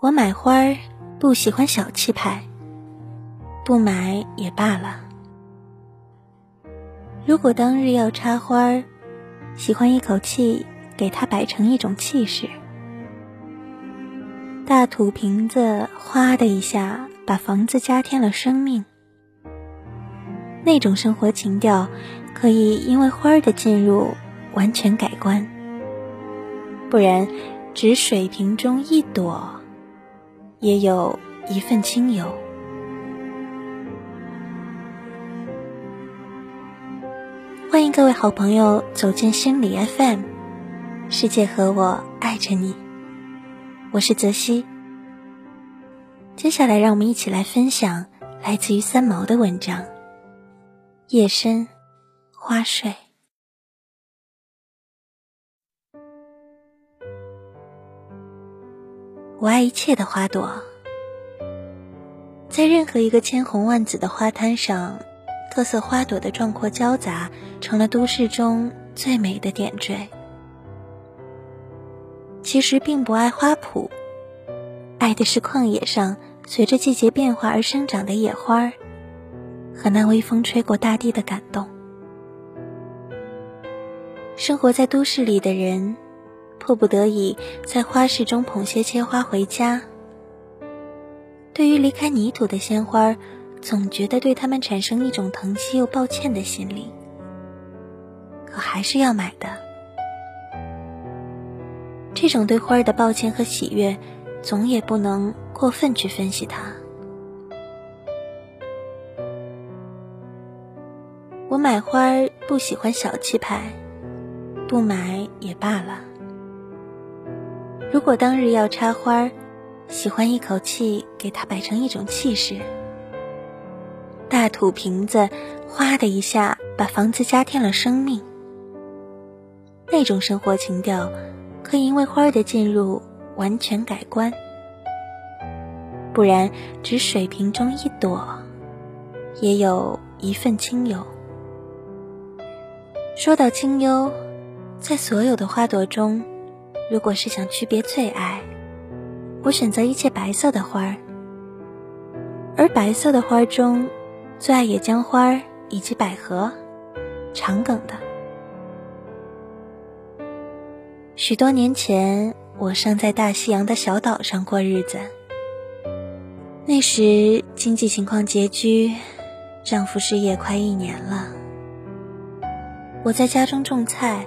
我买花儿不喜欢小气派，不买也罢了。如果当日要插花儿，喜欢一口气给它摆成一种气势。大土瓶子，哗的一下把房子加添了生命。那种生活情调，可以因为花儿的进入完全改观。不然，只水瓶中一朵。也有一份清幽。欢迎各位好朋友走进心理 FM，世界和我爱着你，我是泽西。接下来，让我们一起来分享来自于三毛的文章《夜深花睡》。我爱一切的花朵，在任何一个千红万紫的花滩上，各色花朵的壮阔交杂，成了都市中最美的点缀。其实并不爱花圃，爱的是旷野上随着季节变化而生长的野花和那微风吹过大地的感动。生活在都市里的人。迫不得已在花市中捧些切花回家。对于离开泥土的鲜花，总觉得对它们产生一种疼惜又抱歉的心理，可还是要买的。这种对花儿的抱歉和喜悦，总也不能过分去分析它。我买花不喜欢小气派，不买也罢了。如果当日要插花，喜欢一口气给它摆成一种气势。大土瓶子，哗的一下把房子加添了生命。那种生活情调，可以因为花儿的进入完全改观。不然，只水瓶中一朵，也有一份清幽。说到清幽，在所有的花朵中。如果是想区别最爱，我选择一切白色的花儿。而白色的花中，最爱野姜花以及百合、长梗的。许多年前，我尚在大西洋的小岛上过日子。那时经济情况拮据，丈夫失业快一年了。我在家中种菜。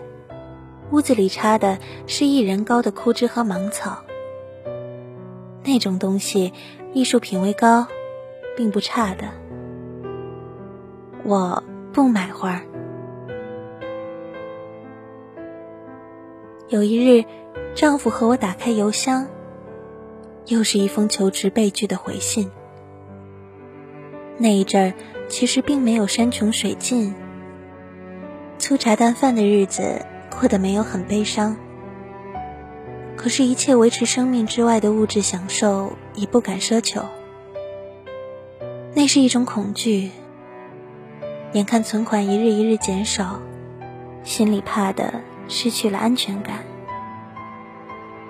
屋子里插的是一人高的枯枝和芒草，那种东西艺术品味高，并不差的。我不买花。有一日，丈夫和我打开邮箱，又是一封求职被拒的回信。那一阵儿，其实并没有山穷水尽，粗茶淡饭的日子。过得没有很悲伤，可是，一切维持生命之外的物质享受已不敢奢求。那是一种恐惧，眼看存款一日一日减少，心里怕的失去了安全感。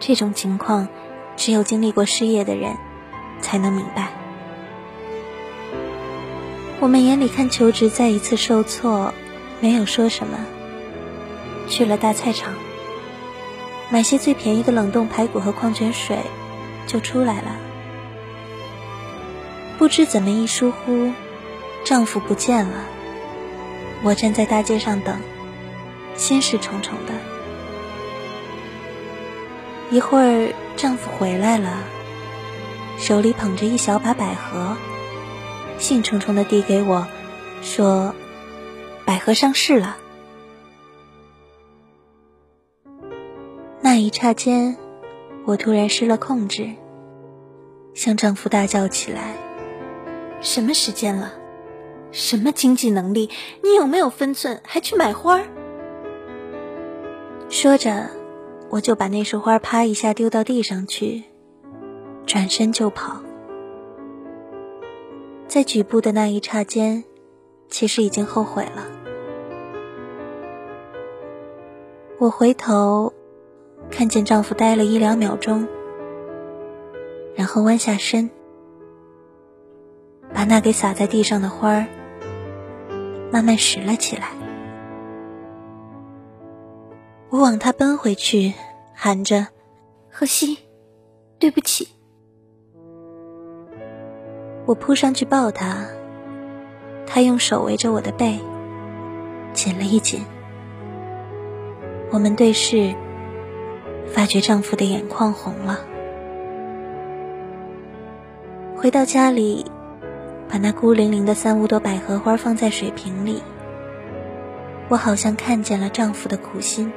这种情况，只有经历过失业的人才能明白。我们眼里看求职再一次受挫，没有说什么。去了大菜场，买些最便宜的冷冻排骨和矿泉水，就出来了。不知怎么一疏忽，丈夫不见了。我站在大街上等，心事重重的。一会儿，丈夫回来了，手里捧着一小把百合，兴冲冲的递给我，说：“百合上市了。”刹间，我突然失了控制，向丈夫大叫起来：“什么时间了？什么经济能力？你有没有分寸？还去买花？”说着，我就把那束花啪一下丢到地上去，转身就跑。在举步的那一刹间，其实已经后悔了。我回头。看见丈夫呆了一两秒钟，然后弯下身，把那给洒在地上的花儿慢慢拾了起来。我往他奔回去，喊着：“荷西，对不起。”我扑上去抱他，他用手围着我的背，紧了一紧。我们对视，发觉丈夫的眼眶红了。回到家里，把那孤零零的三五朵百合花放在水瓶里，我好像看见了丈夫的苦心。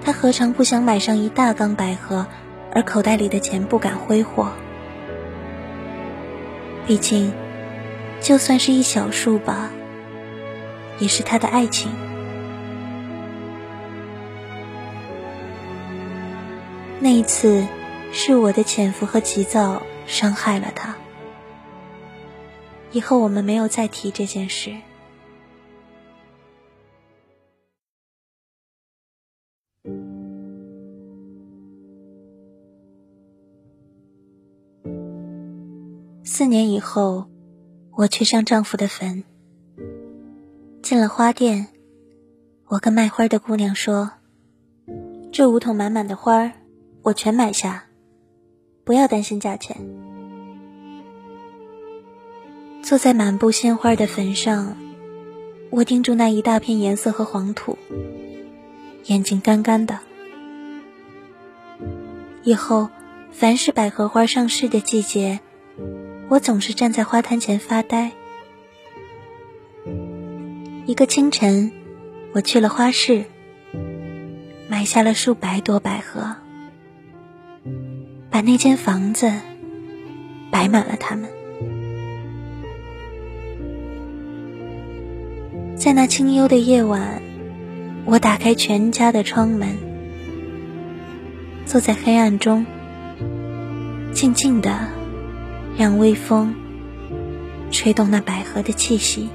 他何尝不想买上一大缸百合，而口袋里的钱不敢挥霍。毕竟，就算是一小束吧，也是他的爱情。那一次，是我的潜伏和急躁伤害了他。以后我们没有再提这件事。四年以后，我去上丈夫的坟。进了花店，我跟卖花的姑娘说：“这五桶满满的花儿，我全买下，不要担心价钱。”坐在满布鲜花的坟上，我盯住那一大片颜色和黄土，眼睛干干的。以后，凡是百合花上市的季节，我总是站在花摊前发呆。一个清晨，我去了花市，买下了数百朵百合，把那间房子摆满了他们。在那清幽的夜晚，我打开全家的窗门，坐在黑暗中，静静的。让微风吹动那百合的气息，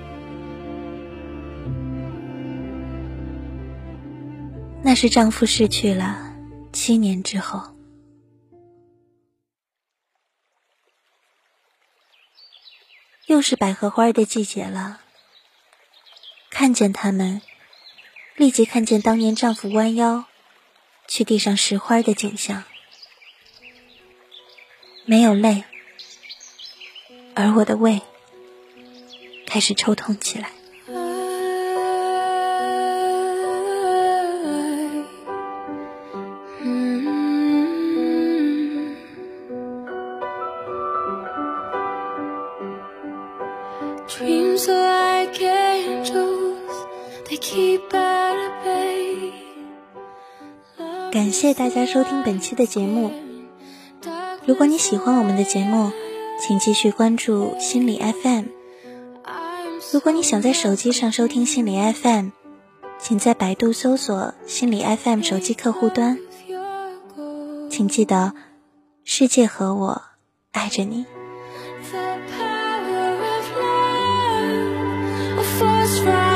那是丈夫逝去了七年之后，又是百合花的季节了。看见他们，立即看见当年丈夫弯腰去地上拾花的景象，没有泪。而我的胃开始抽痛起来。感谢大家收听本期的节目。如果你喜欢我们的节目，请继续关注心理 FM。如果你想在手机上收听心理 FM，请在百度搜索“心理 FM” 手机客户端。请记得，世界和我爱着你。Force from.